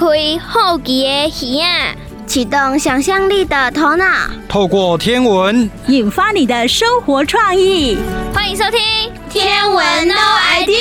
开好奇的耳啊，启动想象力的头脑，透过天文引发你的生活创意。欢迎收听《天文 No idea》。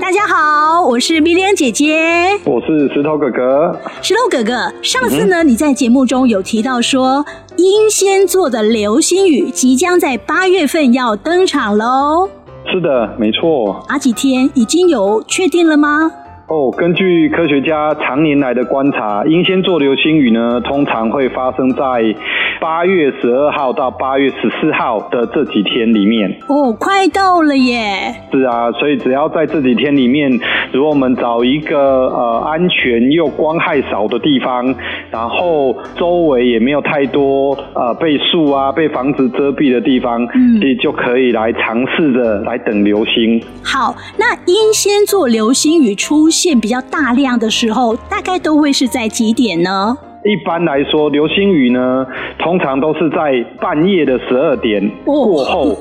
大家好，我是米莲姐姐，我是石头哥哥。石头哥哥，上次呢，你在节目中有提到说，英仙座的流星雨即将在八月份要登场喽。是的，没错。哪几天已经有确定了吗？哦，根据科学家常年来的观察，英仙座流星雨呢，通常会发生在八月十二号到八月十四号的这几天里面。哦，快到了耶！是啊，所以只要在这几天里面，如果我们找一个呃安全又光害少的地方，然后周围也没有太多呃被树啊、被房子遮蔽的地方，嗯，其实就可以来尝试着来等流星。好，那英仙座流星雨出现比较大量的时候，大概都会是在几点呢？一般来说，流星雨呢，通常都是在半夜的十二点过后，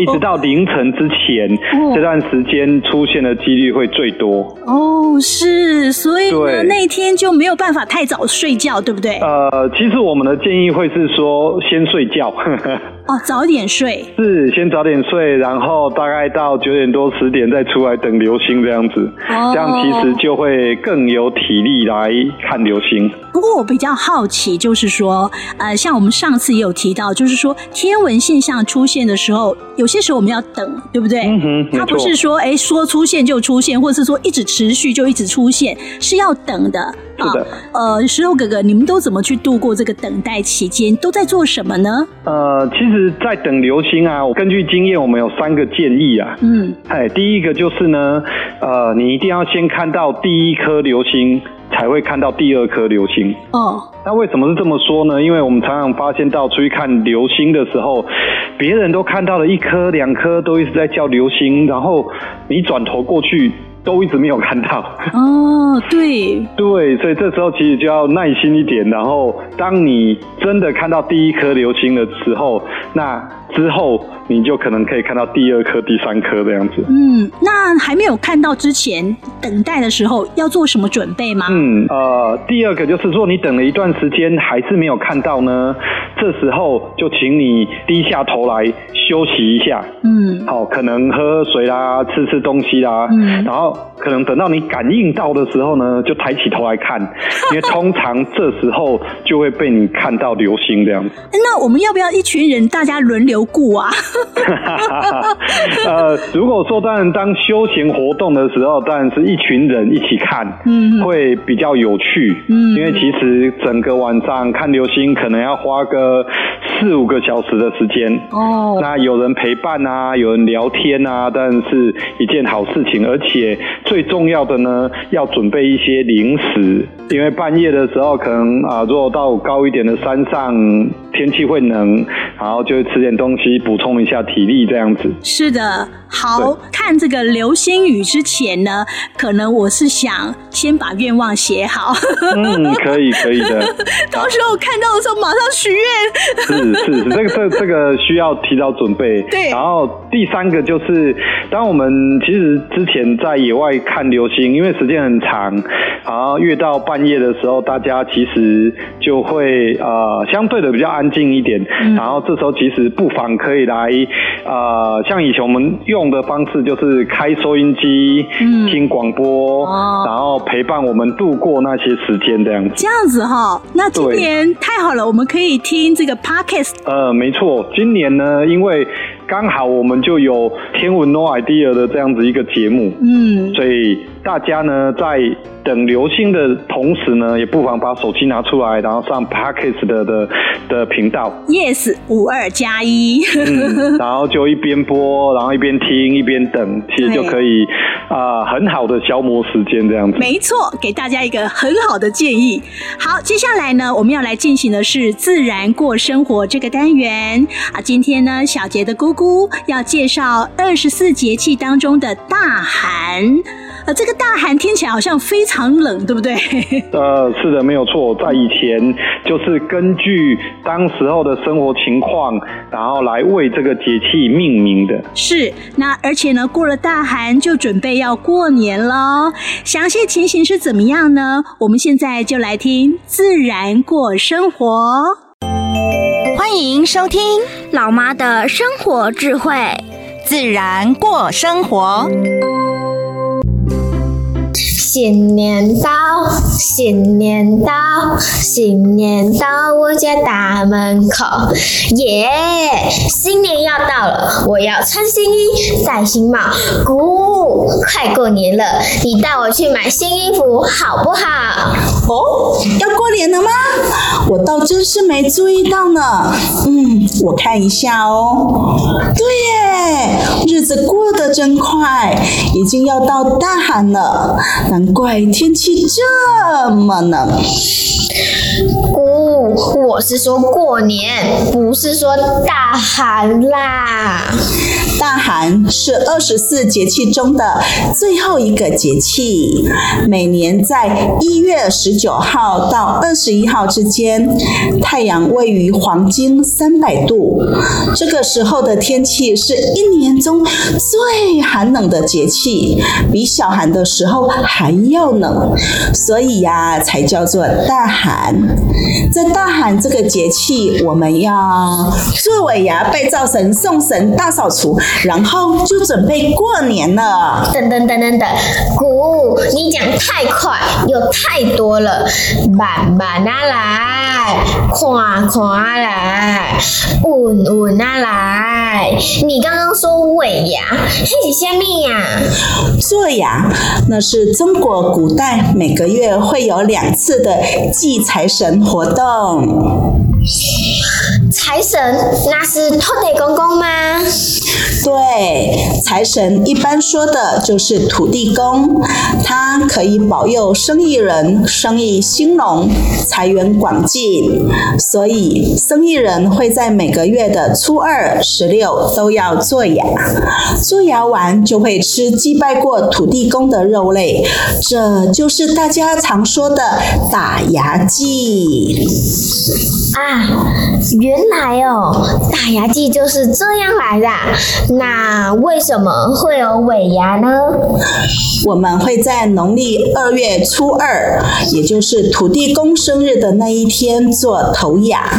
一直到凌晨之前，这段时间出现的几率会最多。哦，是，所以呢，那一天就没有办法太早睡觉，对不对？呃，其实我们的建议会是说，先睡觉。哦，早点睡。是，先早点睡，然后大概到九点多十点再出来等流星这样子。哦，这样其实就会更有体力来看流星。不过我比较好奇，就是说，呃，像我们上次也有提到，就是说天文现象出现的时候，有些时候我们要等，对不对？嗯哼，它不是说哎说出现就出现，或者是说一直持续就一直出现，是要等的。是的。呃，石头哥哥，你们都怎么去度过这个等待期间？都在做什么呢？呃，其实，在等流星啊，我根据经验，我们有三个建议啊。嗯。哎，第一个就是呢，呃，你一定要先看到第一颗流星。才会看到第二颗流星哦。那为什么是这么说呢？因为我们常常发现到出去看流星的时候，别人都看到了一颗、两颗，都一直在叫流星，然后你转头过去都一直没有看到。哦，对，对，所以这时候其实就要耐心一点。然后当你真的看到第一颗流星的时候，那之后。你就可能可以看到第二颗、第三颗这样子。嗯，那还没有看到之前，等待的时候要做什么准备吗？嗯，呃，第二个就是说，你等了一段时间还是没有看到呢，这时候就请你低下头来休息一下。嗯，好，可能喝喝水啦，吃吃东西啦。嗯，然后可能等到你感应到的时候呢，就抬起头来看，因为通常这时候就会被你看到流星这样子。那我们要不要一群人大家轮流顾啊？呃，如果说当然当休闲活动的时候，当然是一群人一起看，嗯，会比较有趣，嗯，因为其实整个晚上看流星可能要花个四五个小时的时间，哦，那有人陪伴啊，有人聊天啊，当然是一件好事情，而且最重要的呢，要准备一些零食，因为半夜的时候可能啊，如果到高一点的山上，天气会冷，然后就会吃点东西补充一下体力，这样子。是的，好，看这个流星雨之前呢，可能我是想先把愿望写好。嗯，可以，可以的。到时候看到的时候马上许愿。是是，这个这这个需要提早准备。对。然后第三个就是，当我们其实之前在野外看流星，因为时间很长，然后越到半夜的时候，大家其实就会呃相对的比较安静一点。嗯。然后这时候其实不妨可以来。呃，像以前我们用的方式就是开收音机，嗯，听广播，哦，然后陪伴我们度过那些时间这样子。这样子哈，那今年太好了，我们可以听这个 podcast。呃，没错，今年呢，因为刚好我们就有天文 No idea 的这样子一个节目，嗯，所以大家呢在。等流星的同时呢，也不妨把手机拿出来，然后上 parkest 的的的频道。Yes，五二加一。然后就一边播，然后一边听，一边等，其实就可以啊、呃，很好的消磨时间这样子。没错，给大家一个很好的建议。好，接下来呢，我们要来进行的是自然过生活这个单元啊。今天呢，小杰的姑姑要介绍二十四节气当中的大寒。呃，这个大寒听起来好像非常冷，对不对？呃，是的，没有错，在以前就是根据当时候的生活情况，然后来为这个节气命名的。是，那而且呢，过了大寒就准备要过年了，详细情形是怎么样呢？我们现在就来听自然过生活。欢迎收听老妈的生活智慧，自然过生活。新年到，新年到，新年到我家大门口，耶、新年要到了，我要穿新衣，戴新帽，鼓！快过年了，你带我去买新衣服好不好？哦，要过年了吗？我倒真是没注意到呢。嗯，我看一下哦。对耶，日子过得真快，已经要到大寒了。难怪天气这么冷。姑，我是说过年，不是说大寒啦。大寒是二十四节气中的最后一个节气，每年在一月十九号到二十一号之间，太阳位于黄金三百度，这个时候的天气是一年中最寒冷的节气，比小寒的时候还要冷，所以呀，才叫做大寒。在大寒这个节气，我们要做尾牙、拜灶神、送神、大扫除。然后就准备过年了。等等等等等，姑，你讲太快又太多了，慢慢啊来，快快来，稳稳啊来。你刚刚说尾牙，那是什么呀？做尾牙，那是中国古代每个月会有两次的祭财神活动。财神，那是土地公公吗？对，财神一般说的就是土地公，他可以保佑生意人生意兴隆、财源广进，所以生意人会在每个月的初二、十六都要做牙，做牙完就会吃祭拜过土地公的肉类，这就是大家常说的打牙祭。啊，原来哦，打牙祭就是这样来的。那为什么会有尾牙呢？我们会在农历二月初二，也就是土地公生日的那一天做头牙，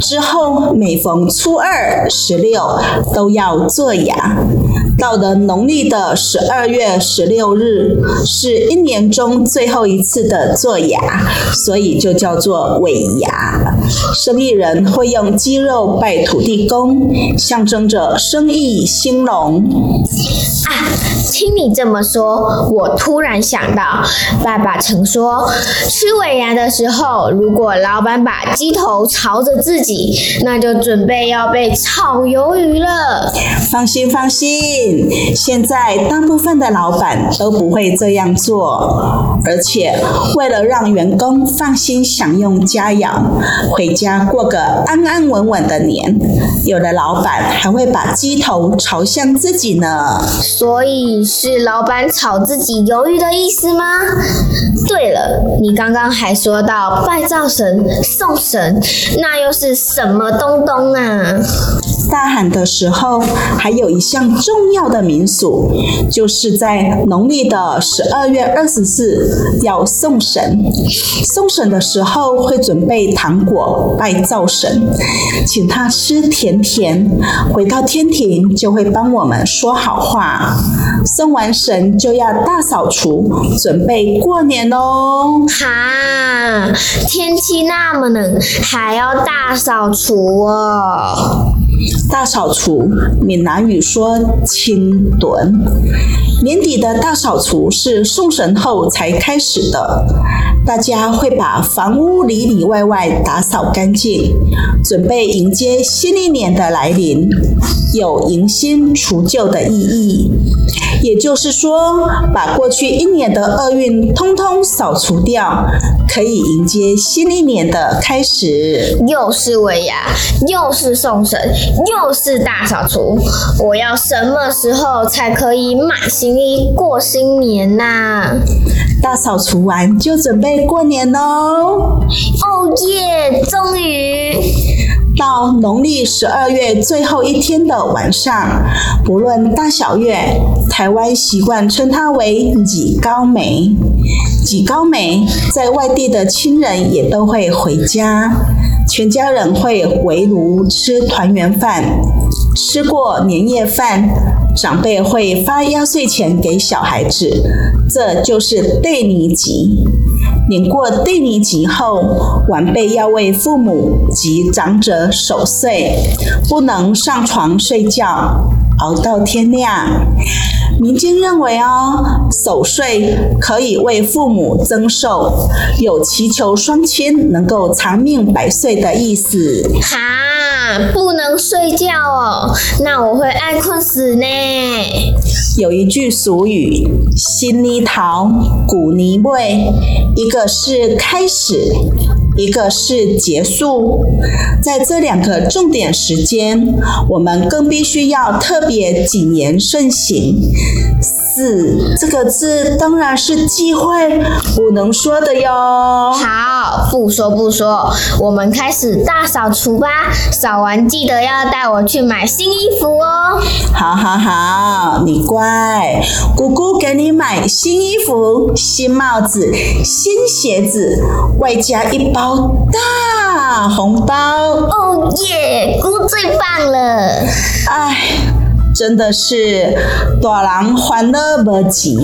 之后每逢初二、十六都要做牙。到的农历的十二月十六日，是一年中最后一次的做牙，所以就叫做尾牙。生意人会用鸡肉拜土地公，象征着生意兴隆。啊，听你这么说，我突然想到，爸爸曾说，吃尾牙的时候，如果老板把鸡头朝着自己，那就准备要被炒鱿鱼了。放心，放心，现在大部分的老板都不会这样做，而且为了让员工放心享用佳肴，回家过个安安稳稳的年，有的老板还会把鸡头朝向自己呢。所以是老板炒自己鱿鱼的意思吗？对了，你刚刚还说到拜灶神、送神，那又是什么东东啊？大寒的时候，还有一项重要的民俗，就是在农历的十二月二十四要送神。送神的时候会准备糖果拜灶神，请他吃甜甜，回到天庭就会帮我们说好话。送完神就要大扫除，准备过年喽。哈，天气那么冷，还要大扫除哦。大扫除，闽南语说清炖。年底的大扫除是送神后才开始的，大家会把房屋里里外外打扫干净，准备迎接新一年的来临，有迎新除旧的意义。也就是说，把过去一年的厄运通通扫除掉，可以迎接新一年的开始。又是尾牙，又是送神，又是大扫除。我要什么时候才可以买新新衣过新年呐、啊。大扫除完就准备过年喽。哦耶！终于到农历十二月最后一天的晚上，不论大小月，台湾习惯称它为几高梅。几高梅，在外地的亲人也都会回家，全家人会围炉吃团圆饭。吃过年夜饭，长辈会发压岁钱给小孩子，这就是对年吉。年过对年吉后，晚辈要为父母及长者守岁，不能上床睡觉，熬到天亮。民间认为哦，守岁可以为父母增寿，有祈求双亲能够长命百岁的意思。哈，不能睡觉哦，那我会爱困死呢。有一句俗语：“新泥陶，古泥味”，一个是开始。一个是结束，在这两个重点时间，我们更必须要特别谨言慎行。四这个字当然是忌讳，不能说的哟。好，不说不说，我们开始大扫除吧。扫完记得要带我去买新衣服哦。好好好，你乖，姑姑给你买新衣服、新帽子、新鞋子，外加一包大红包。哦耶，姑最棒了。哎。真的是大人欢乐无钱，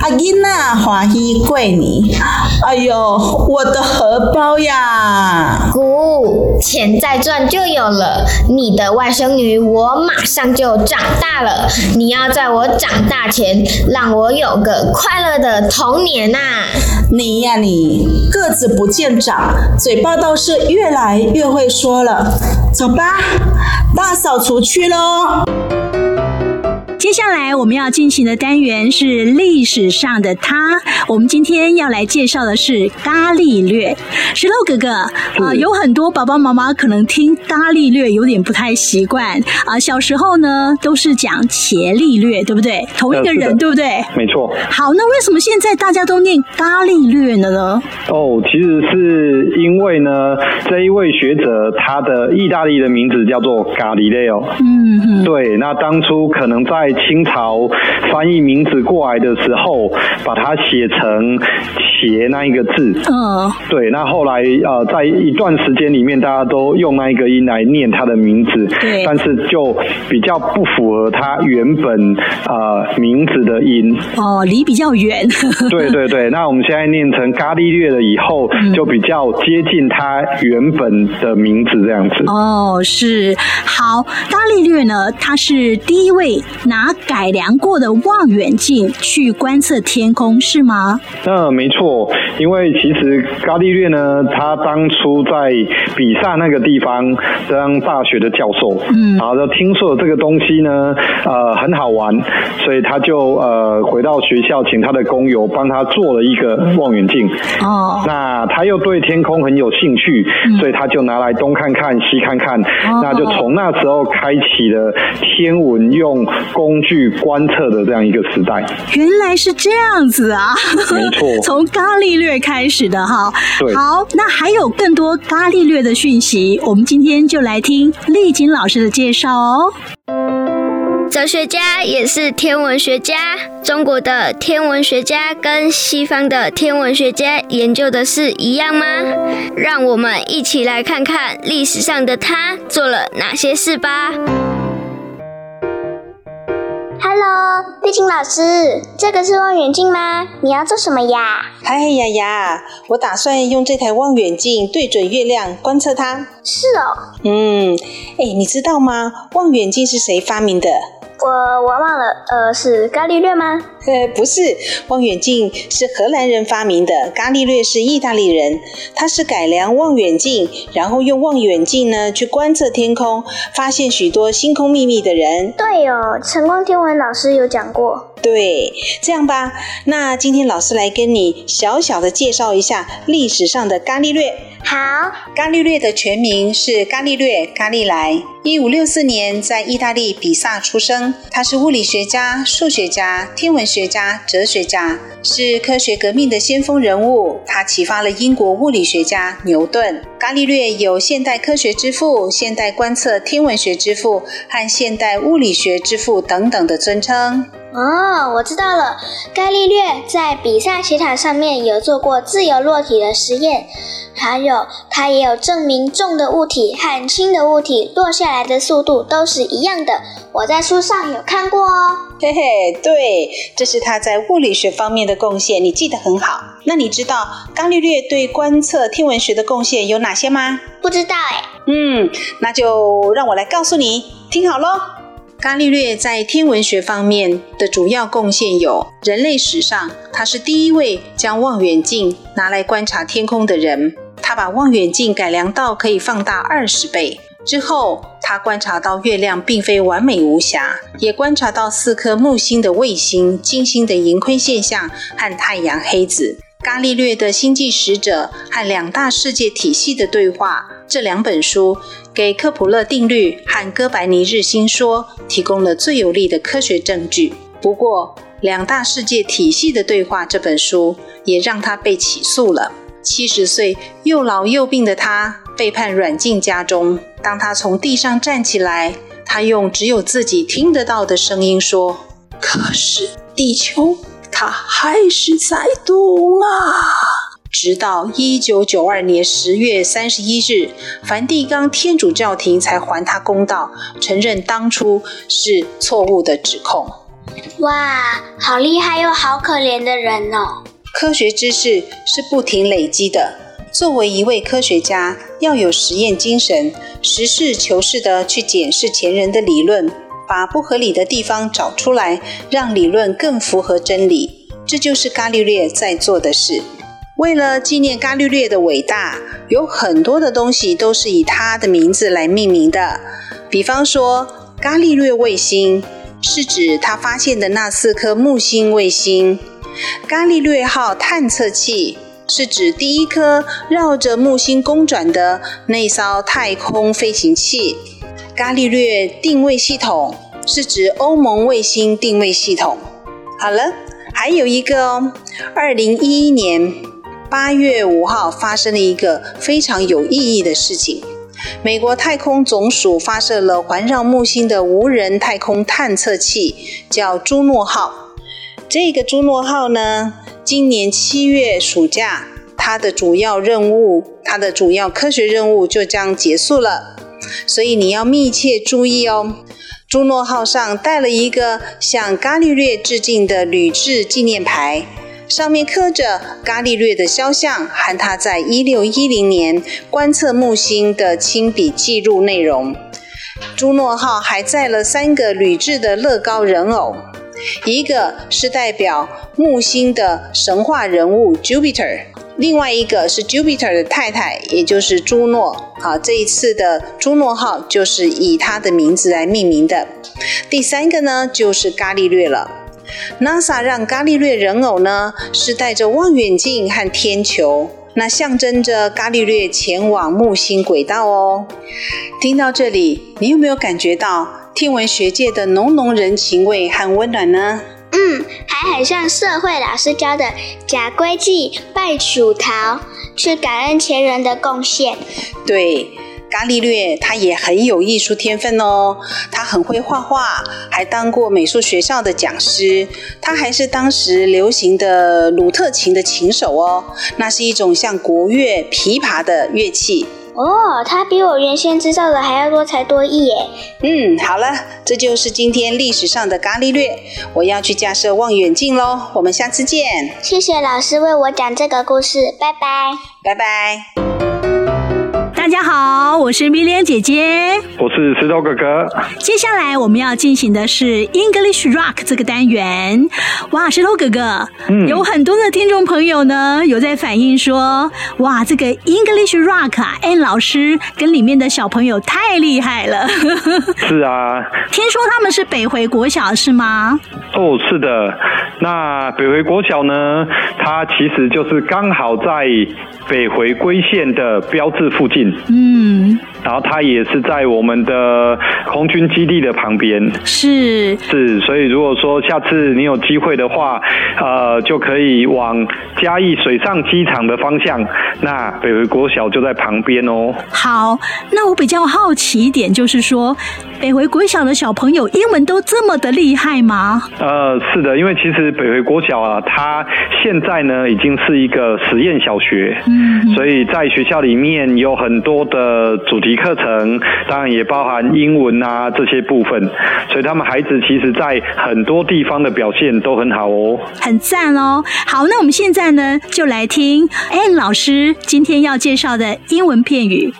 阿囡仔欢喜过年。哎呦，我的荷包呀！姑，钱再赚就有了。你的外甥女，我马上就长大了。你要在我长大前，让我有个快乐的童年呐、啊！你呀，你个子不见长，嘴巴倒是越来越会说了。走吧，大扫除去喽！接下来我们要进行的单元是历史上的他。我们今天要来介绍的是伽利略。石头哥哥啊、呃，有很多爸爸妈妈可能听伽利略有点不太习惯啊、呃。小时候呢都是讲伽利略，对不对？同一个人，对不对？没错。好，那为什么现在大家都念伽利略呢？呢？哦，其实是因为呢，这一位学者他的意大利的名字叫做伽利略哦。嗯哼，对。那当初可能在清朝翻译名字过来的时候，把它写成“茄”那一个字。嗯，对。那后来呃，在一段时间里面，大家都用那一个音来念他的名字。对。但是就比较不符合他原本呃名字的音。哦，离比较远。对对对。那我们现在念成伽利略了以后，就比较接近他原本的名字这样子。哦，是。好，伽利略呢，他是第一位拿。拿改良过的望远镜去观测天空是吗？嗯，没错。因为其实伽利略呢，他当初在比萨那个地方当大学的教授，嗯，然后就听说这个东西呢，呃，很好玩，所以他就呃回到学校，请他的工友帮他做了一个望远镜。哦，那他又对天空很有兴趣，所以他就拿来东看看西看看，哦，那就从那时候开启了天文用工工具观测的这样一个时代，原来是这样子啊！没错，从伽利略开始的哈。对，好，那还有更多伽利略的讯息，我们今天就来听丽晶老师的介绍哦。哲学家也是天文学家，中国的天文学家跟西方的天文学家研究的是一样吗？让我们一起来看看历史上的他做了哪些事吧。Hello，丽青老师，这个是望远镜吗？你要做什么呀？嗨呀呀，我打算用这台望远镜对准月亮观测它。是哦。嗯，哎，你知道吗？望远镜是谁发明的？我我忘了，呃，是伽利略吗？呃，不是，望远镜是荷兰人发明的，伽利略是意大利人。他是改良望远镜，然后用望远镜呢去观测天空，发现许多星空秘密的人。对哦，晨光天文老师有讲过。对，这样吧，那今天老师来跟你小小的介绍一下历史上的伽利略。好，伽利略的全名是伽利略·伽利莱，一五六四年在意大利比萨出生。他是物理学家、数学家、天文学家、哲学家，是科学革命的先锋人物。他启发了英国物理学家牛顿。伽利略有现代科学之父、现代观测天文学之父和现代物理学之父等等的尊称。哦，我知道了，伽利略在比萨斜塔上面有做过自由落体的实验。还有，他也有证明重的物体和轻的物体落下来的速度都是一样的。我在书上有看过哦。嘿嘿，对，这是他在物理学方面的贡献，你记得很好。那你知道伽利略对观测天文学的贡献有哪些吗？不知道哎。嗯，那就让我来告诉你，听好喽。伽利略在天文学方面的主要贡献有：人类史上，他是第一位将望远镜拿来观察天空的人。他把望远镜改良到可以放大二十倍。之后，他观察到月亮并非完美无瑕，也观察到四颗木星的卫星、金星的盈亏现象和太阳黑子。伽利略的《星际使者》和两大世界体系的对话这两本书，给克普勒定律和哥白尼日心说提供了最有力的科学证据。不过，《两大世界体系的对话》这本书也让他被起诉了。七十岁又老又病的他被判软禁家中。当他从地上站起来，他用只有自己听得到的声音说：“可是地球，它还是在动啊！”直到一九九二年十月三十一日，梵蒂冈天主教廷才还他公道，承认当初是错误的指控。哇，好厉害又好可怜的人哦！科学知识是不停累积的。作为一位科学家，要有实验精神，实事求是地去检视前人的理论，把不合理的地方找出来，让理论更符合真理。这就是伽利略在做的事。为了纪念伽利略的伟大，有很多的东西都是以他的名字来命名的。比方说，伽利略卫星是指他发现的那四颗木星卫星。伽利略号探测器是指第一颗绕着木星公转的那艘太空飞行器。伽利略定位系统是指欧盟卫星定位系统。好了，还有一个哦，二零一一年八月五号发生了一个非常有意义的事情。美国太空总署发射了环绕木星的无人太空探测器，叫朱诺号。这个朱诺号呢，今年七月暑假，它的主要任务，它的主要科学任务就将结束了，所以你要密切注意哦。朱诺号上带了一个向伽利略致敬的铝制纪念牌，上面刻着伽利略的肖像和他在一六一零年观测木星的亲笔记录内容。朱诺号还载了三个铝制的乐高人偶。一个是代表木星的神话人物 Jupiter，另外一个是 Jupiter 的太太，也就是朱诺。好，这一次的朱诺号就是以他的名字来命名的。第三个呢，就是伽利略了。NASA 让伽利略人偶呢是带着望远镜和天球，那象征着伽利略前往木星轨道哦。听到这里，你有没有感觉到？天文学界的浓浓人情味和温暖呢？嗯，还很像社会老师教的假规矩、拜楚桃，去感恩前人的贡献。对，伽利略他也很有艺术天分哦，他很会画画，还当过美术学校的讲师。他还是当时流行的鲁特琴的琴手哦，那是一种像国乐、琵琶的乐器。哦，他比我原先知道的还要多才多艺耶。嗯，好了，这就是今天历史上的伽利略。我要去架设望远镜喽，我们下次见。谢谢老师为我讲这个故事，拜拜。拜拜。大家好，我是米莲姐姐，我是石头哥哥。接下来我们要进行的是 English Rock 这个单元。哇，石头哥哥，嗯，有很多的听众朋友呢，有在反映说，哇，这个 English Rock 啊，Ann 老师跟里面的小朋友太厉害了。是啊，听说他们是北回国小是吗？哦，是的。那北回国小呢，它其实就是刚好在北回归线的标志附近。嗯。然后它也是在我们的空军基地的旁边，是是，所以如果说下次你有机会的话，呃，就可以往嘉义水上机场的方向，那北回国小就在旁边哦。好，那我比较好奇一点，就是说北回国小的小朋友英文都这么的厉害吗？呃，是的，因为其实北回国小啊，它现在呢已经是一个实验小学，嗯，所以在学校里面有很多的主题。课程当然也包含英文啊这些部分，所以他们孩子其实在很多地方的表现都很好哦，很赞哦。好，那我们现在呢就来听 Ann 老师今天要介绍的英文片语。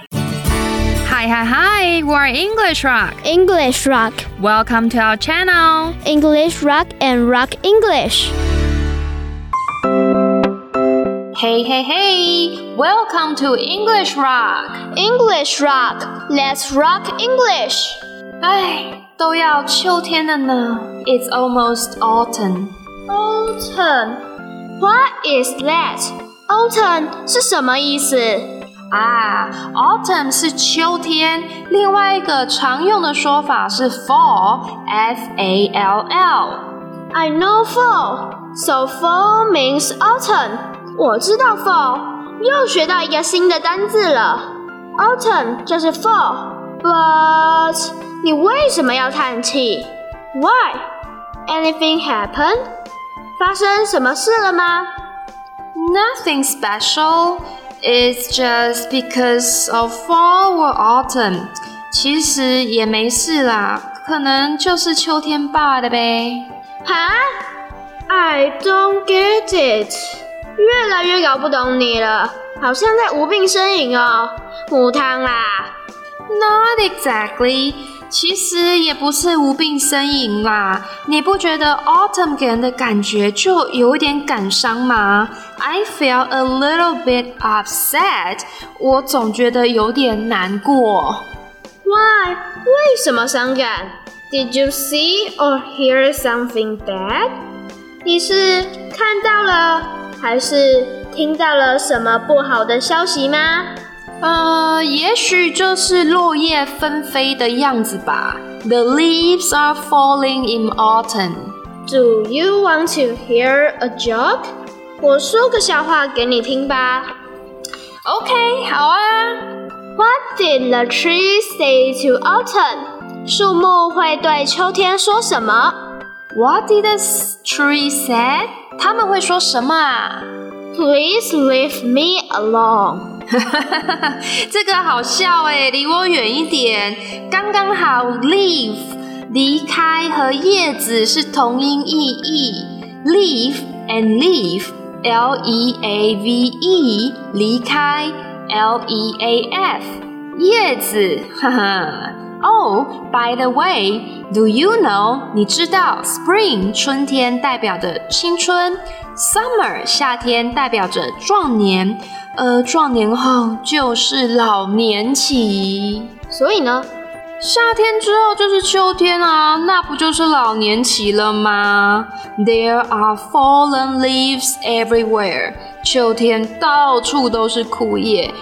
Hi hi hi, we're English Rock. English Rock. Welcome to our channel. English Rock and Rock English. Hey, hey, hey! Welcome to English Rock. English Rock. Let's rock English. 唉，都要秋天了呢。It's almost autumn. Autumn. What is that? Autumn 是什么意思？啊，Autumn 是秋天，另外一个常用的说法是 Fall，F-A-L-L。I know fall. So fall means autumn. 我知道 fall，又学到一个新的单字了。Autumn 就是 fall，but 你为什么要叹气？Why？Anything happen？发生什么事了吗？Nothing special. It's just because of fall or autumn. 其实也没事啦，可能就是秋天罢了呗。哈？I don't get it. 越来越搞不懂你了，好像在无病呻吟哦，母汤啦。Not exactly，其实也不是无病呻吟啦。你不觉得 autumn 给人的感觉就有一点感伤吗？I feel a little bit upset，我总觉得有点难过。Why？为什么伤感？Did you see or hear something bad？你是看到了？还是听到了什么不好的消息吗？呃，也许就是落叶纷飞的样子吧。The leaves are falling in autumn. Do you want to hear a joke? 我说个笑话给你听吧。OK，好啊。What did the tree say to autumn? 树木会对秋天说什么？What did the tree say? 他们会说什么啊？Please leave me alone。这个好笑诶，离我远一点。刚刚好，leave 离开和叶子是同音异义，leave and leave，L E A V E，离开，L E A F，叶子，哈哈。Oh, by the way, do you know？你知道，Spring 春天代表着青春，Summer 夏天代表着壮年，而壮年后就是老年期。所以呢，夏天之后就是秋天啊，那不就是老年期了吗？There are fallen leaves everywhere。秋天到处都是枯叶，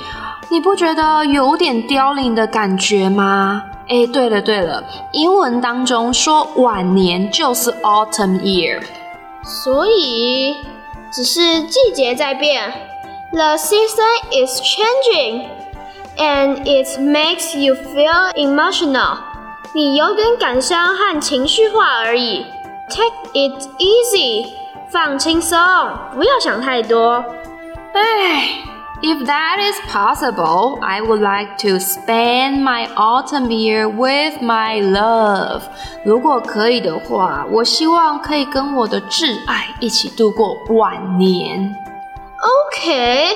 你不觉得有点凋零的感觉吗？哎，对了对了，英文当中说晚年就是 autumn year，所以只是季节在变，the season is changing and it makes you feel emotional，你有点感伤和情绪化而已。Take it easy，放轻松，不要想太多。哎。If that is possible, I would like to spend my autumn year with my love. 如果可以的话，我希望可以跟我的挚爱一起度过晚年。Okay,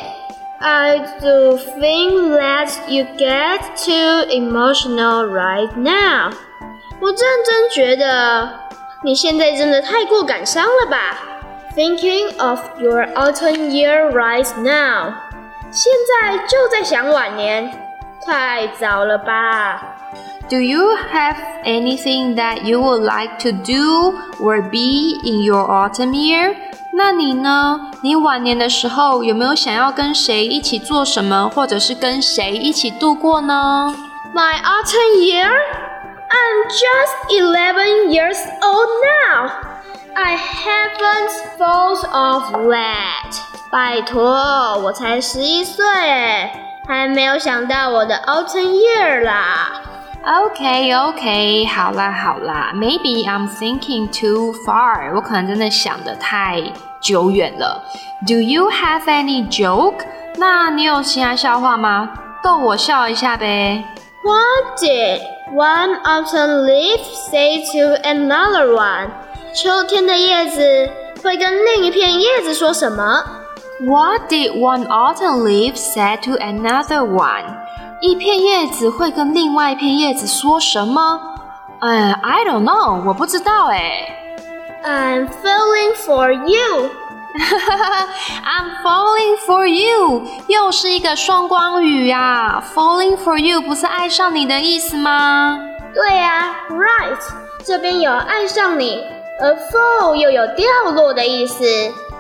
I do think that you get too emotional right now. 我认真觉得你现在真的太过感伤了吧？Thinking of your autumn year right now. 现在就在想晚年，太早了吧？Do you have anything that you would like to do or be in your autumn year? 那你呢？你晚年的时候有没有想要跟谁一起做什么，或者是跟谁一起度过呢？My autumn year? I'm just eleven years old now. I haven't thought of that. 拜托，我才十一岁诶，还没有想到我的 autumn year 啦。OK OK，好啦好啦，Maybe I'm thinking too far，我可能真的想的太久远了。Do you have any joke？那你有其他笑话吗？逗我笑一下呗。What did one autumn leaf say to another one？秋天的叶子会跟另一片叶子说什么 ？What did one autumn leaf say to another one？一片叶子会跟另外一片叶子说什么？呃、uh,，I don't know，我不知道哎。I'm falling for you。 I'm falling for you，又是一个双关语呀。Falling for you 不是爱上你的意思吗？对呀，Right，这边有爱上你，而 fall 又有掉落的意思，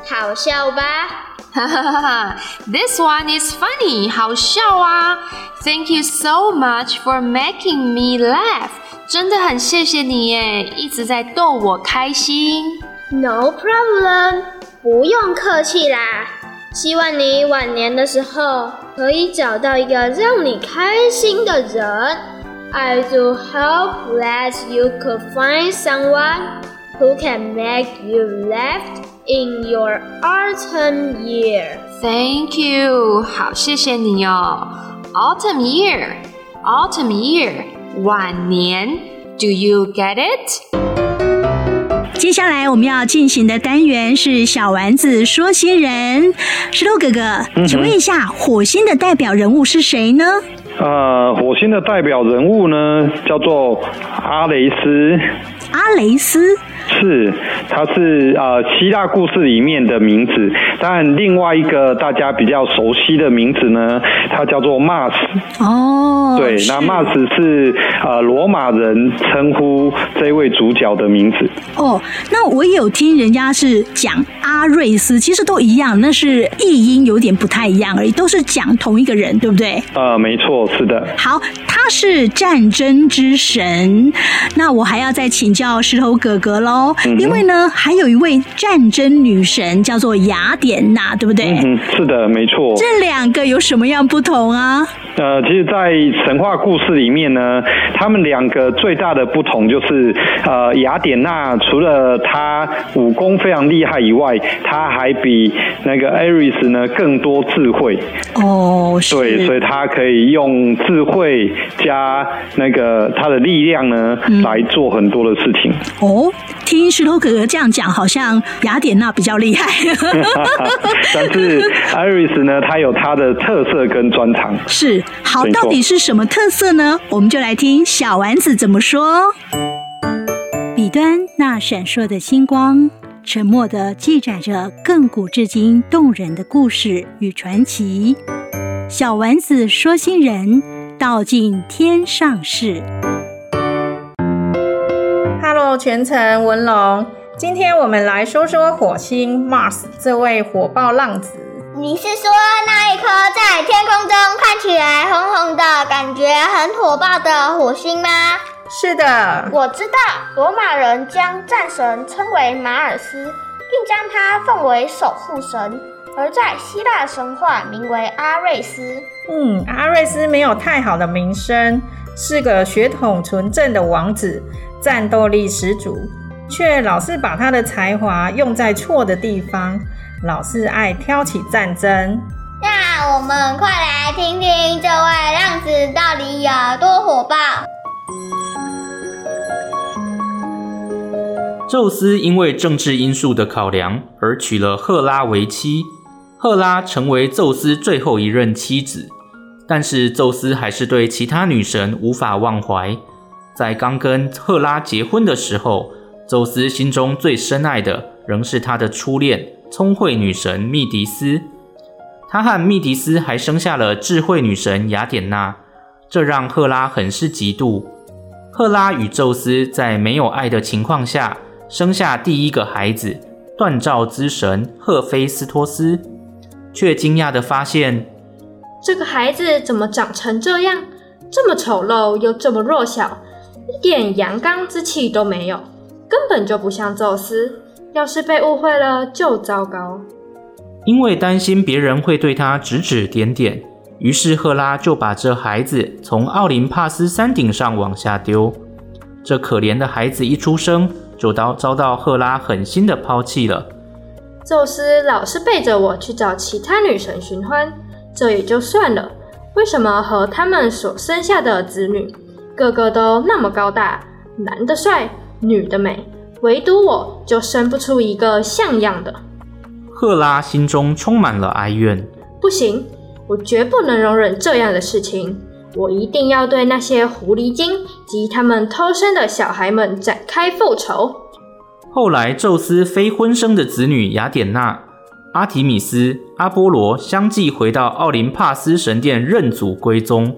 好笑吧？ 哈哈哈，This one is funny，好笑啊！Thank you so much for making me laugh，真的很谢谢你耶，一直在逗我开心。No problem，不用客气啦。希望你晚年的时候可以找到一个让你开心的人。I do hope that you could find someone who can make you laugh。In your autumn year. Thank you. 好，谢谢你哦。Autumn year, autumn year，晚年。Do you get it? 接下来我们要进行的单元是小丸子说新人。石头哥哥，嗯、请问一下，火星的代表人物是谁呢？呃，火星的代表人物呢，叫做阿雷斯。阿雷斯。是，他是呃希腊故事里面的名字，但另外一个大家比较熟悉的名字呢，它叫做 Mars。哦，对，那 Mars 是呃罗马人称呼这位主角的名字。哦，那我也有听人家是讲阿瑞斯，其实都一样，那是译音有点不太一样而已，都是讲同一个人，对不对？呃，没错，是的。好，他是战争之神，那我还要再请教石头哥哥喽。因为呢，还有一位战争女神叫做雅典娜，对不对？嗯，是的，没错。这两个有什么样不同啊？呃，其实，在神话故事里面呢，他们两个最大的不同就是，呃，雅典娜除了她武功非常厉害以外，她还比那个 Ares 呢更多智慧。哦，对，所以她可以用智慧加那个她的力量呢，嗯、来做很多的事情。哦。听石头哥哥这样讲，好像雅典娜比较厉害。但是艾瑞斯呢，他有他的特色跟专长。是，好，到底是什么特色呢？我们就来听小丸子怎么说。笔端那闪烁的星光，沉默地记载着亘古至今动人的故事与传奇。小丸子说新人道尽天上事。全程文龙，今天我们来说说火星 Mars 这位火爆浪子。你是说那一颗在天空中看起来红红的，感觉很火爆的火星吗？是的，我知道。罗马人将战神称为马尔斯，并将他奉为守护神，而在希腊神话名为阿瑞斯。嗯，阿瑞斯没有太好的名声，是个血统纯正的王子。战斗力十足，却老是把他的才华用在错的地方，老是爱挑起战争。那我们快来听听这位浪子到底有多火爆。宙斯因为政治因素的考量而娶了赫拉为妻，赫拉成为宙斯最后一任妻子，但是宙斯还是对其他女神无法忘怀。在刚跟赫拉结婚的时候，宙斯心中最深爱的仍是他的初恋——聪慧女神密迪斯。他和密迪斯还生下了智慧女神雅典娜，这让赫拉很是嫉妒。赫拉与宙斯在没有爱的情况下生下第一个孩子——锻造之神赫菲斯托斯，却惊讶地发现，这个孩子怎么长成这样，这么丑陋又这么弱小。一点阳刚之气都没有，根本就不像宙斯。要是被误会了，就糟糕。因为担心别人会对他指指点点，于是赫拉就把这孩子从奥林帕斯山顶上往下丢。这可怜的孩子一出生就遭遭到赫拉狠心的抛弃了。宙斯老是背着我去找其他女神寻欢，这也就算了。为什么和他们所生下的子女？个个都那么高大，男的帅，女的美，唯独我就生不出一个像样的。赫拉心中充满了哀怨。不行，我绝不能容忍这样的事情。我一定要对那些狐狸精及他们偷生的小孩们展开复仇。后来，宙斯非婚生的子女雅典娜、阿提米斯、阿波罗相继回到奥林帕斯神殿认祖归宗。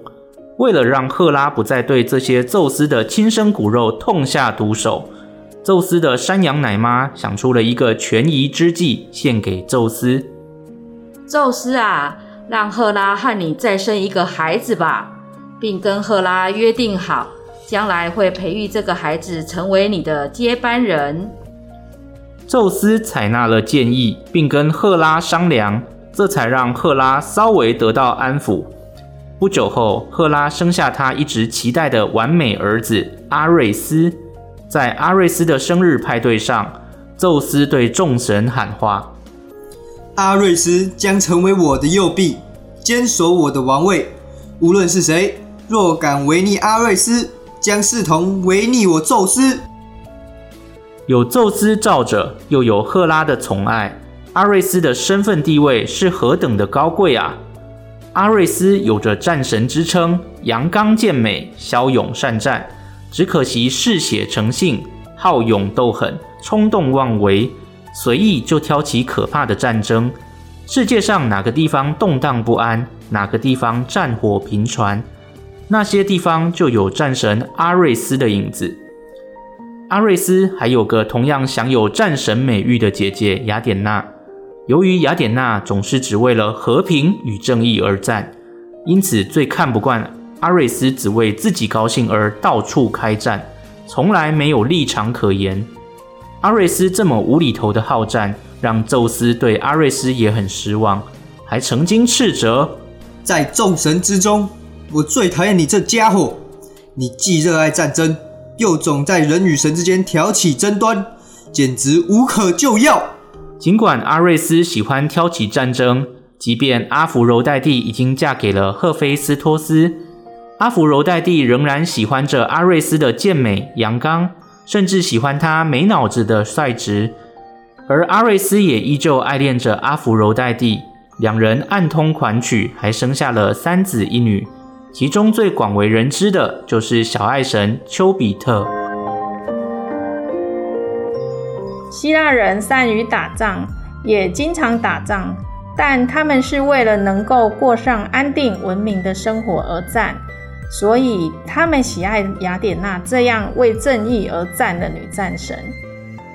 为了让赫拉不再对这些宙斯的亲生骨肉痛下毒手，宙斯的山羊奶妈想出了一个权宜之计，献给宙斯。宙斯啊，让赫拉和你再生一个孩子吧，并跟赫拉约定好，将来会培育这个孩子成为你的接班人。宙斯采纳了建议，并跟赫拉商量，这才让赫拉稍微得到安抚。不久后，赫拉生下她一直期待的完美儿子阿瑞斯。在阿瑞斯的生日派对上，宙斯对众神喊话：“阿瑞斯将成为我的右臂，坚守我的王位。无论是谁，若敢违逆阿瑞斯，将视同违逆我宙斯。”有宙斯罩着，又有赫拉的宠爱，阿瑞斯的身份地位是何等的高贵啊！阿瑞斯有着战神之称，阳刚健美，骁勇善战。只可惜嗜血成性，好勇斗狠，冲动妄为，随意就挑起可怕的战争。世界上哪个地方动荡不安，哪个地方战火频传，那些地方就有战神阿瑞斯的影子。阿瑞斯还有个同样享有战神美誉的姐姐雅典娜。由于雅典娜总是只为了和平与正义而战，因此最看不惯阿瑞斯只为自己高兴而到处开战，从来没有立场可言。阿瑞斯这么无厘头的好战，让宙斯对阿瑞斯也很失望，还曾经斥责：在众神之中，我最讨厌你这家伙！你既热爱战争，又总在人与神之间挑起争端，简直无可救药。尽管阿瑞斯喜欢挑起战争，即便阿芙柔黛蒂已经嫁给了赫菲斯托斯，阿芙柔黛蒂仍然喜欢着阿瑞斯的健美阳刚，甚至喜欢他没脑子的率直。而阿瑞斯也依旧爱恋着阿芙柔黛蒂，两人暗通款曲，还生下了三子一女，其中最广为人知的就是小爱神丘比特。希腊人善于打仗，也经常打仗，但他们是为了能够过上安定文明的生活而战，所以他们喜爱雅典娜这样为正义而战的女战神。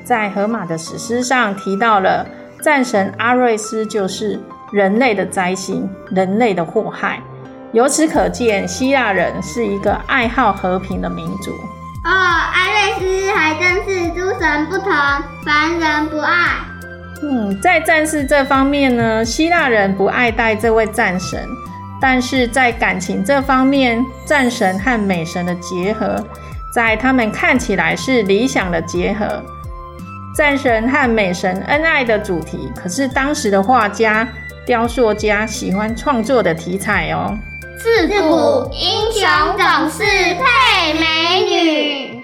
在荷马的史诗上提到了战神阿瑞斯就是人类的灾星，人类的祸害。由此可见，希腊人是一个爱好和平的民族。哦，阿瑞斯还真是诸神不同，凡人不爱。嗯，在战事这方面呢，希腊人不爱戴这位战神，但是在感情这方面，战神和美神的结合，在他们看起来是理想的结合。战神和美神恩爱的主题，可是当时的画家、雕塑家喜欢创作的题材哦。自古英雄总是配美女。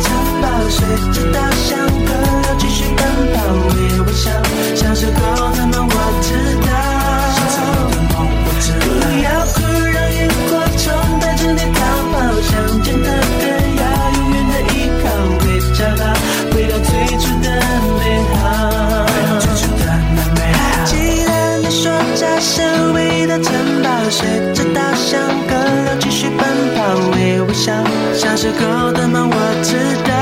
城堡，谁知道相隔要继续奔跑，微微笑，小时候的梦我知道。小时候的梦我知道。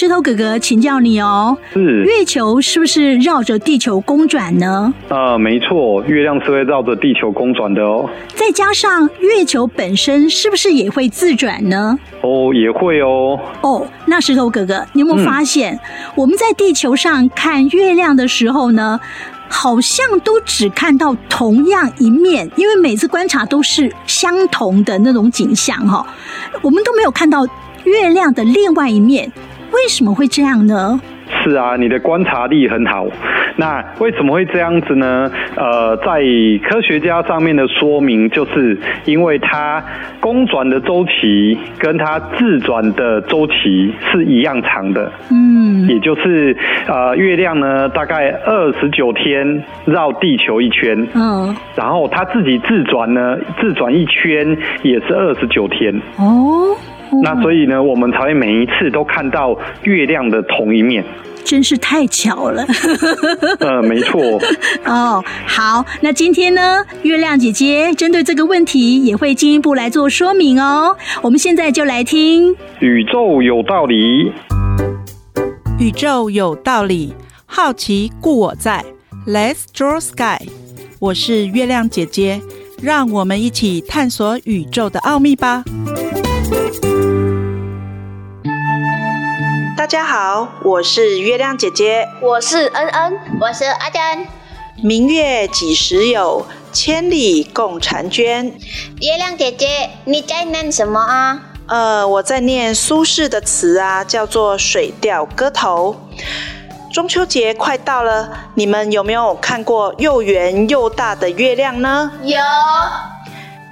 石头哥哥，请教你哦，是月球是不是绕着地球公转呢？呃，没错，月亮是会绕着地球公转的哦。再加上月球本身是不是也会自转呢？哦，也会哦。哦，那石头哥哥，你有没有发现，嗯、我们在地球上看月亮的时候呢，好像都只看到同样一面，因为每次观察都是相同的那种景象哈、哦，我们都没有看到月亮的另外一面。为什么会这样呢？是啊，你的观察力很好。那为什么会这样子呢？呃，在科学家上面的说明，就是因为它公转的周期跟它自转的周期是一样长的。嗯，也就是呃，月亮呢，大概二十九天绕地球一圈。嗯，然后它自己自转呢，自转一圈也是二十九天。哦。那所以呢，我们才会每一次都看到月亮的同一面，真是太巧了。呃，没错。哦，好，那今天呢，月亮姐姐针对这个问题也会进一步来做说明哦。我们现在就来听《宇宙有道理》。宇宙有道理，好奇故我在。Let's draw sky。我是月亮姐姐，让我们一起探索宇宙的奥秘吧。大家好，我是月亮姐姐，我是恩恩，我是阿珍。明月几时有，千里共婵娟。月亮姐姐，你在念什么啊？呃，我在念苏轼的词啊，叫做《水调歌头》。中秋节快到了，你们有没有看过又圆又大的月亮呢？有。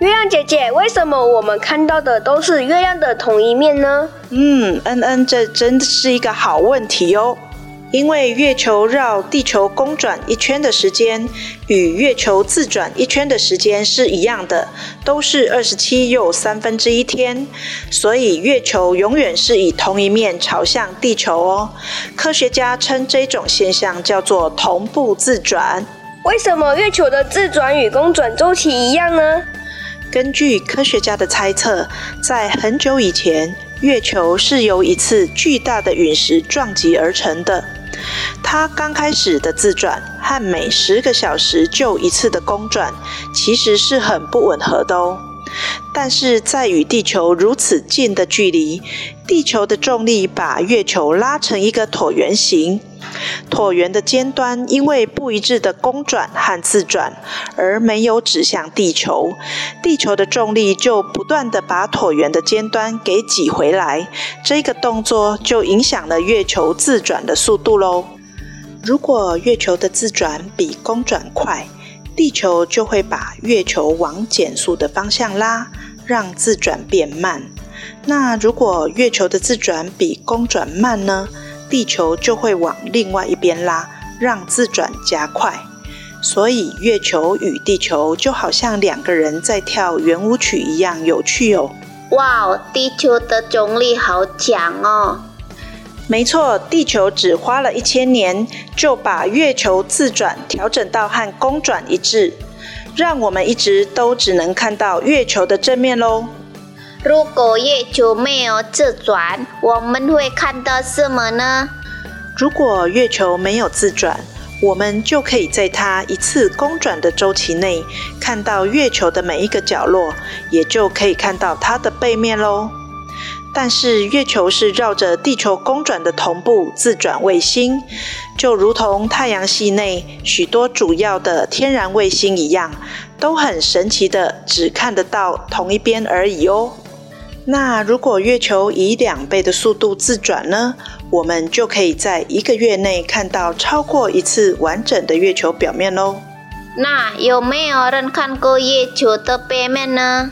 月亮姐姐，为什么我们看到的都是月亮的同一面呢？嗯，嗯嗯，这真的是一个好问题哦。因为月球绕地球公转一圈的时间与月球自转一圈的时间是一样的，都是二十七又三分之一天，所以月球永远是以同一面朝向地球哦。科学家称这种现象叫做同步自转。为什么月球的自转与公转周期一样呢？根据科学家的猜测，在很久以前，月球是由一次巨大的陨石撞击而成的。它刚开始的自转和每十个小时就一次的公转，其实是很不吻合的哦。但是在与地球如此近的距离，地球的重力把月球拉成一个椭圆形。椭圆的尖端因为不一致的公转和自转而没有指向地球，地球的重力就不断地把椭圆的尖端给挤回来，这个动作就影响了月球自转的速度喽。如果月球的自转比公转快，地球就会把月球往减速的方向拉，让自转变慢。那如果月球的自转比公转慢呢？地球就会往另外一边拉，让自转加快。所以月球与地球就好像两个人在跳圆舞曲一样有趣哦。哇，地球的重力好强哦！没错，地球只花了一千年就把月球自转调整到和公转一致，让我们一直都只能看到月球的正面喽。如果月球没有自转，我们会看到什么呢？如果月球没有自转，我们就可以在它一次公转的周期内看到月球的每一个角落，也就可以看到它的背面喽。但是月球是绕着地球公转的同步自转卫星，就如同太阳系内许多主要的天然卫星一样，都很神奇的只看得到同一边而已哦。那如果月球以两倍的速度自转呢？我们就可以在一个月内看到超过一次完整的月球表面喽。那有没有人看过月球的背面呢？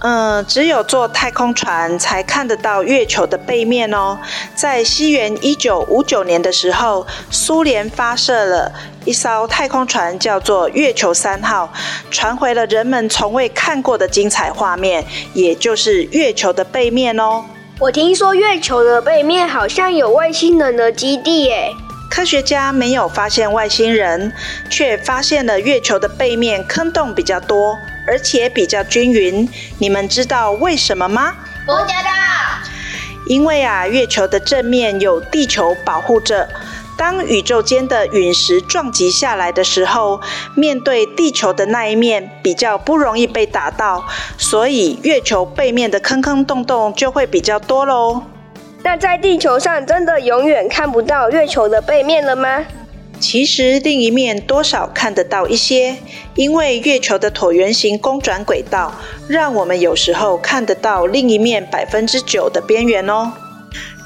嗯，只有坐太空船才看得到月球的背面哦。在西元一九五九年的时候，苏联发射了一艘太空船，叫做月球三号，传回了人们从未看过的精彩画面，也就是月球的背面哦。我听说月球的背面好像有外星人的基地耶。科学家没有发现外星人，却发现了月球的背面坑洞比较多，而且比较均匀。你们知道为什么吗？不知道。因为啊，月球的正面有地球保护着。当宇宙间的陨石撞击下来的时候，面对地球的那一面比较不容易被打到，所以月球背面的坑坑洞洞就会比较多喽。那在地球上真的永远看不到月球的背面了吗？其实另一面多少看得到一些，因为月球的椭圆形公转轨道，让我们有时候看得到另一面百分之九的边缘哦。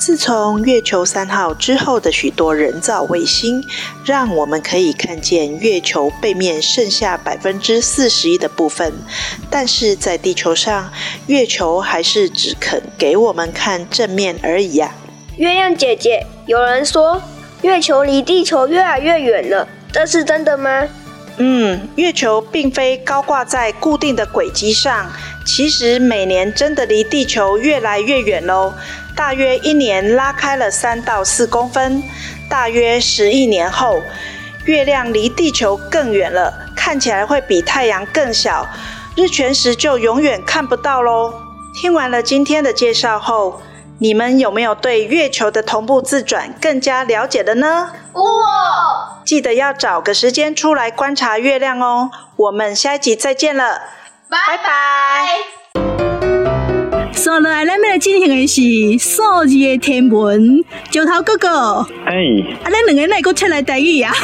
自从月球三号之后的许多人造卫星，让我们可以看见月球背面剩下百分之四十一的部分。但是在地球上，月球还是只肯给我们看正面而已呀。月亮姐姐，有人说月球离地球越来越远了，这是真的吗？嗯，月球并非高挂在固定的轨迹上，其实每年真的离地球越来越远喽。大约一年拉开了三到四公分，大约十亿年后，月亮离地球更远了，看起来会比太阳更小，日全食就永远看不到喽。听完了今天的介绍后，你们有没有对月球的同步自转更加了解了呢？记得要找个时间出来观察月亮哦。我们下一集再见了，拜拜。所以来，咱们来进行的是数字的天文。石头哥哥，哎、欸，啊，咱两个哪个出来台语啊？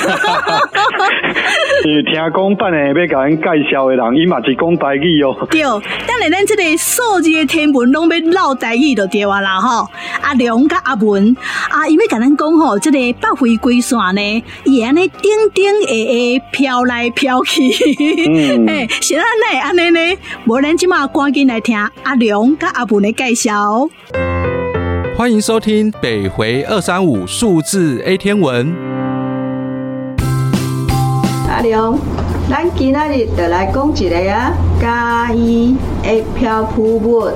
是听讲等下要甲咱介绍的人，伊嘛是讲台语哦。对，等下咱这个数字的天文拢要绕台语就对啊啦吼。阿良甲阿文，啊，伊要甲咱讲吼，这个北回归线呢，伊安尼顶顶下下飘来飘去。嗯。哎，是安尼安尼呢？无咱即马赶紧来听阿良甲阿。不能介绍。欢迎收听北回二三五数字 A 天文。阿良，咱今仔日就来讲一个啊，嘉义的漂浮物。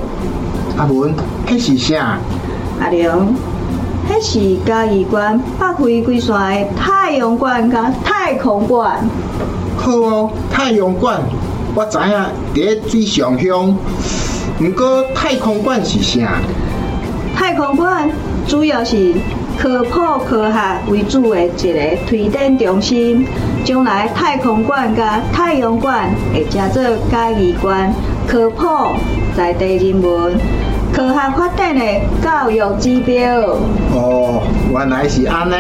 阿文，迄是啥？阿良，迄是嘉义县北回归线的太阳馆甲太空馆。好哦，太阳馆，我知影伫水上乡。不过太空馆是啥？太空馆主要是科普科学为主的一个推展中心。将来太空馆甲太阳馆会加做嘉义馆科普在地人文科学发展的教育指标。哦，原来是安尼。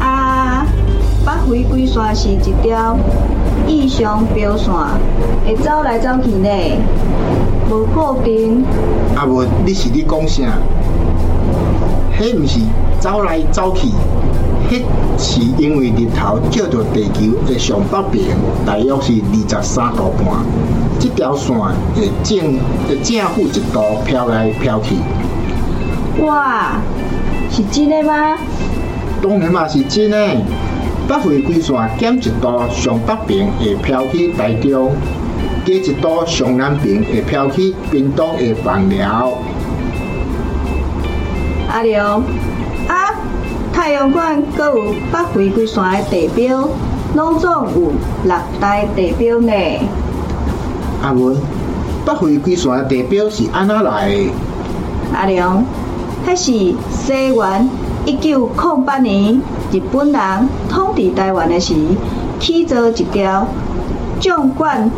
啊，北回归线是一条异常标线，会走来走去呢。无固定。阿文，你是咧讲啥？迄毋是走来走去，迄是因为日头照着地球的上北边，大约是二十三度半。这条线会正会正负一度飘来飘去。哇，是真的吗？当然嘛是真的。北回归线减一度上北边会飘去台中，加一道上南边会飘去屏东的枋寮。阿良啊，太阳馆阁有北回归线的地标，拢总有六大地标呢。阿文，北回归线的地标是安怎来的？阿良，迄是西元一九零八年日本人统治台湾的时，起造一条纵贯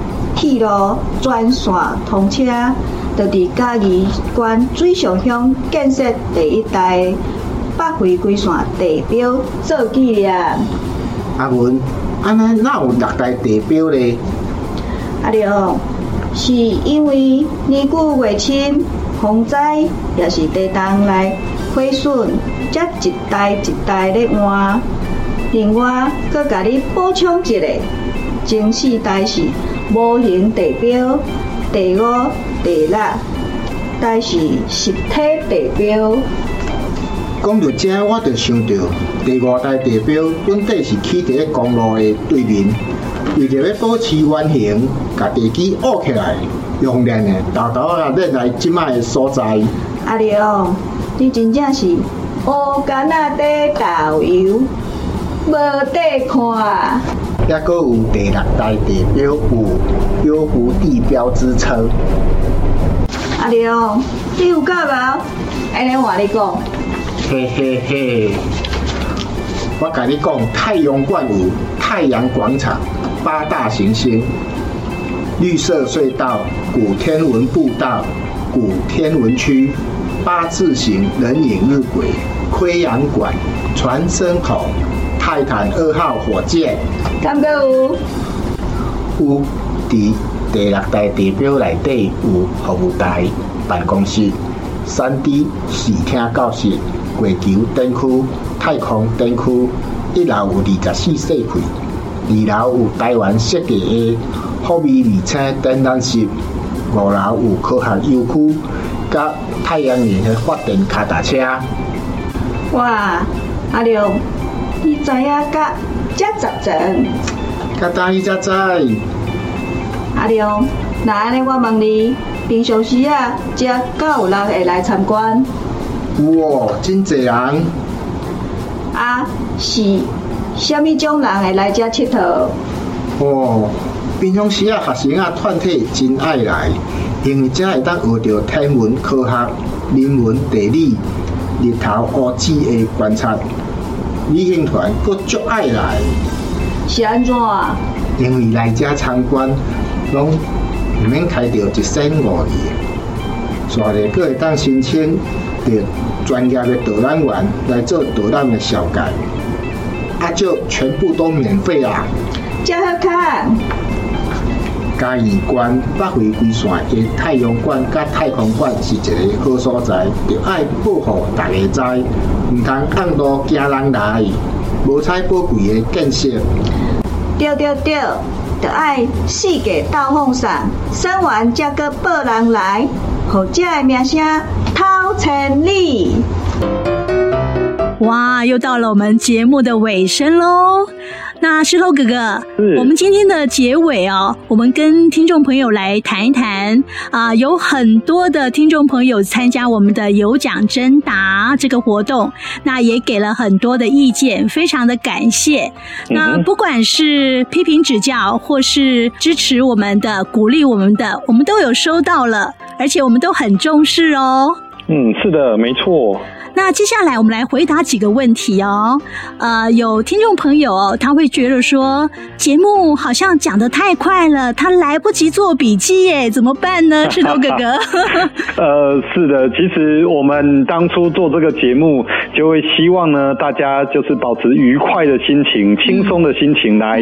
铁路专线通车，就伫嘉义县水上乡建设第一代北回归线地标做纪念。阿文，安尼哪有六大地标咧？阿良，是因为年久月深。洪灾也是地动来毁损，才一代一代咧换。另外，搁甲你补充一个，前四代是无形地表，第五、第六但是实体地表。讲到这，我就想到第五代地表本底是起伫咧公路的对面，为着要保持原形，甲地基挖起来。用练的，豆豆啊，练来即卖的所在。阿良，你真正是乌干仔底豆油，无得看。还阁有第六代地标，有标湖地标之称。阿廖，你有教无？安尼话你讲。嘿嘿嘿，我甲你讲，太阳馆有太阳广场、八大行星。绿色隧道、古天文步道、古天文区、八字形人影日轨、窥阳馆、传声筒、泰坦二号火箭。敢阁有？有，伫第六代地标内底有服务台、办公室、三 D 视听教室、月球灯区、太空灯区。一楼有二十四世纪，二楼有台湾设计的。好味而且展览室，五楼有科学园区，甲太阳能的发电脚踏车。哇，阿良，你知影甲遮十层？甲当伊才知。阿良，那安尼我问你，平常时啊，遮敢有人会来参观？有哦，真济人。啊，是虾米种人会来遮佚佗？哦。平常时啊，学生啊团体真爱来，因为这会当学到天文、科学、人文、地理、日头、乌子的观察。旅行团佫足爱来，是安怎啊？因为来遮参观，拢毋免开着一千五哩，煞个佫会当申请着专业的导览员来做导览的小改，啊，就全部都免费啦。真好看。嘉义县北回归线的太阳馆甲太空馆是一个好所在，就爱保护大家知，毋通暗路惊人来，无采宝贵的建设。对对对，就爱四界斗风扇，生完才阁报人来，互这个名声透千里。哇，又到了我们节目的尾声喽。那石头哥哥，我们今天的结尾哦，我们跟听众朋友来谈一谈啊，有很多的听众朋友参加我们的有奖征答这个活动，那也给了很多的意见，非常的感谢。那不管是批评指教，或是支持我们的、鼓励我们的，我们都有收到了，而且我们都很重视哦。嗯，是的，没错。那接下来我们来回答几个问题哦。呃，有听众朋友哦，他会觉得说节目好像讲的太快了，他来不及做笔记耶，怎么办呢？石头哥哥。呃，是的，其实我们当初做这个节目，就会希望呢，大家就是保持愉快的心情、轻松的心情来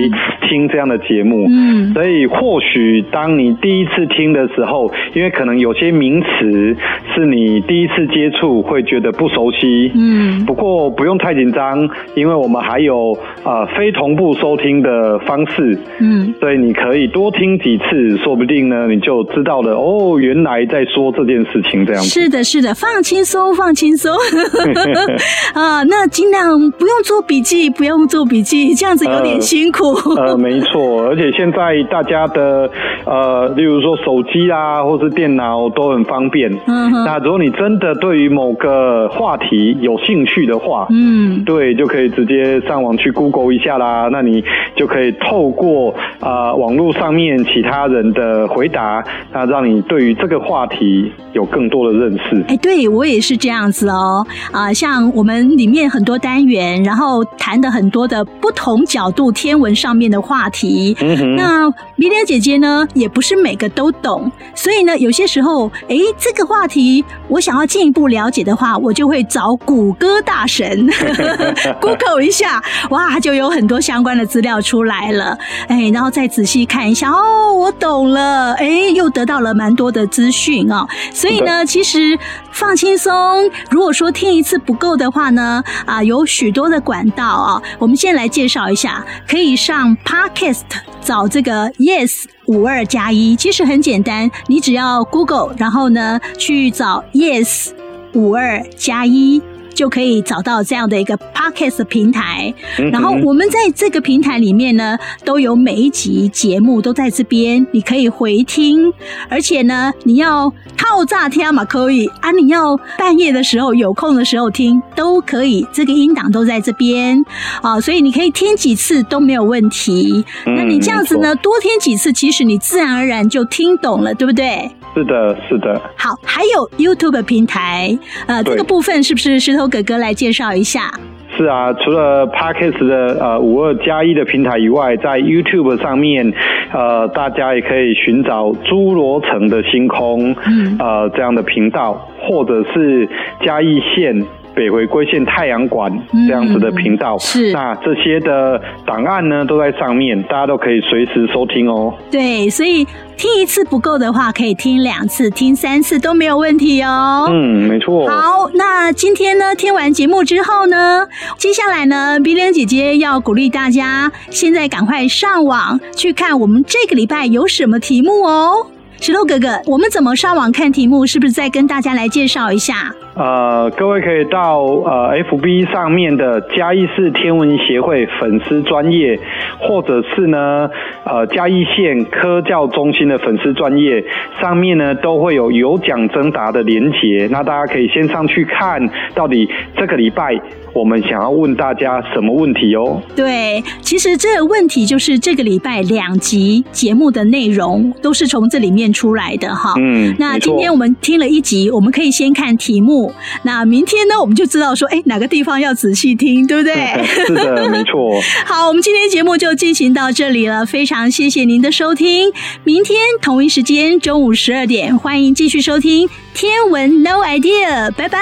听这样的节目。嗯。所以或许当你第一次听的时候，因为可能有些名词是你第一次接触，会觉得不熟嗯，不过不用太紧张，因为我们还有呃非同步收听的方式。嗯，所以你可以多听几次，说不定呢你就知道了哦，原来在说这件事情这样子。是的，是的，放轻松，放轻松。啊，那尽量不用做笔记，不用做笔记，这样子有点辛苦。呃，呃没错，而且现在大家的呃，例如说手机啊，或是电脑都很方便。嗯。那如果你真的对于某个话题有兴趣的话，嗯，对，就可以直接上网去 Google 一下啦。那你就可以透过啊、呃、网络上面其他人的回答，那让你对于这个话题有更多的认识。哎，对，我也是这样子哦。啊、呃，像我们里面很多单元，然后谈的很多的不同角度天文上面的话题。嗯哼。那米莲姐姐呢，也不是每个都懂，所以呢，有些时候，哎，这个话题我想要进一步了解的话，我就会找谷歌大神，Google 一下，哇，就有很多相关的资料出来了。哎，然后再仔细看一下，哦，我懂了，哎，又得到了蛮多的资讯哦。所以呢，其实放轻松，如果说听一次不够的话呢，啊，有许多的管道啊，我们先来介绍一下，可以上 Podcast 找这个 Yes 五二加一，其实很简单，你只要 Google，然后呢去找 Yes 五二加一。就可以找到这样的一个 podcast 平台，然后我们在这个平台里面呢，都有每一集节目都在这边，你可以回听，而且呢，你要套炸天嘛可以啊，你要半夜的时候有空的时候听都可以，这个音档都在这边啊，所以你可以听几次都没有问题。那你这样子呢，多听几次，其实你自然而然就听懂了，对不对？是的，是的。好，还有 YouTube 平台，呃，这个部分是不是石头哥哥来介绍一下？是啊，除了 Podcast 的呃五二加一的平台以外，在 YouTube 上面，呃，大家也可以寻找侏罗城的星空，嗯，呃，这样的频道，或者是嘉义县。北回归线太阳馆这样子的频道，嗯，是那这些的档案呢都在上面，大家都可以随时收听哦。对，所以听一次不够的话，可以听两次、听三次都没有问题哦。嗯，没错。好，那今天呢，听完节目之后呢，接下来呢，B 莲姐姐要鼓励大家，现在赶快上网去看我们这个礼拜有什么题目哦。石头哥哥，我们怎么上网看题目？是不是再跟大家来介绍一下？呃，各位可以到呃 FB 上面的嘉义市天文协会粉丝专业，或者是呢呃嘉义县科教中心的粉丝专业上面呢都会有有奖征答的连结，那大家可以先上去看，到底这个礼拜我们想要问大家什么问题哦？对，其实这个问题就是这个礼拜两集节目的内容都是从这里面出来的哈。嗯，那今天我们听了一集，我们可以先看题目。那明天呢，我们就知道说，哎，哪个地方要仔细听，对不对？是的，没错。好，我们今天节目就进行到这里了，非常谢谢您的收听。明天同一时间中午十二点，欢迎继续收听《天文 No Idea》，拜拜，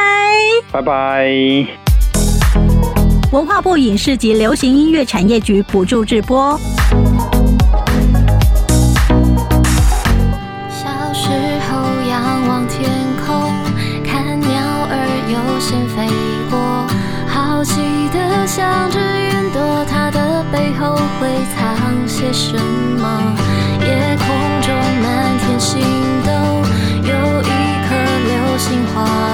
拜拜。文化部影视及流行音乐产业局补助直播。些什么？夜空中满天星斗，有一颗流星划